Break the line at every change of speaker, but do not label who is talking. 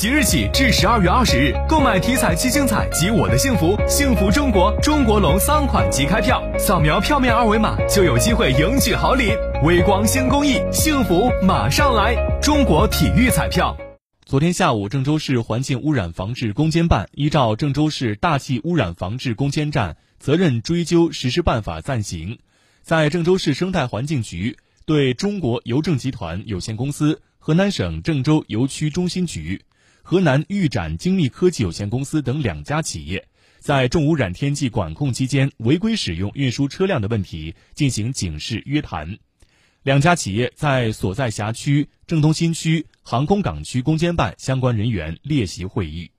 即日起至十二月二十日，购买体彩七星彩及我的幸福幸福中国中国龙三款即开票，扫描票面二维码就有机会赢取好礼。微光新公益，幸福马上来！中国体育彩票。
昨天下午，郑州市环境污染防治攻坚办依照《郑州市大气污染防治攻坚战责任追究实施办法》暂行，在郑州市生态环境局对中国邮政集团有限公司、河南省郑州邮区中心局。河南豫展精密科技有限公司等两家企业，在重污染天气管控期间违规使用运输车辆的问题进行警示约谈。两家企业在所在辖区郑东新区航空港区攻坚办相关人员列席会议。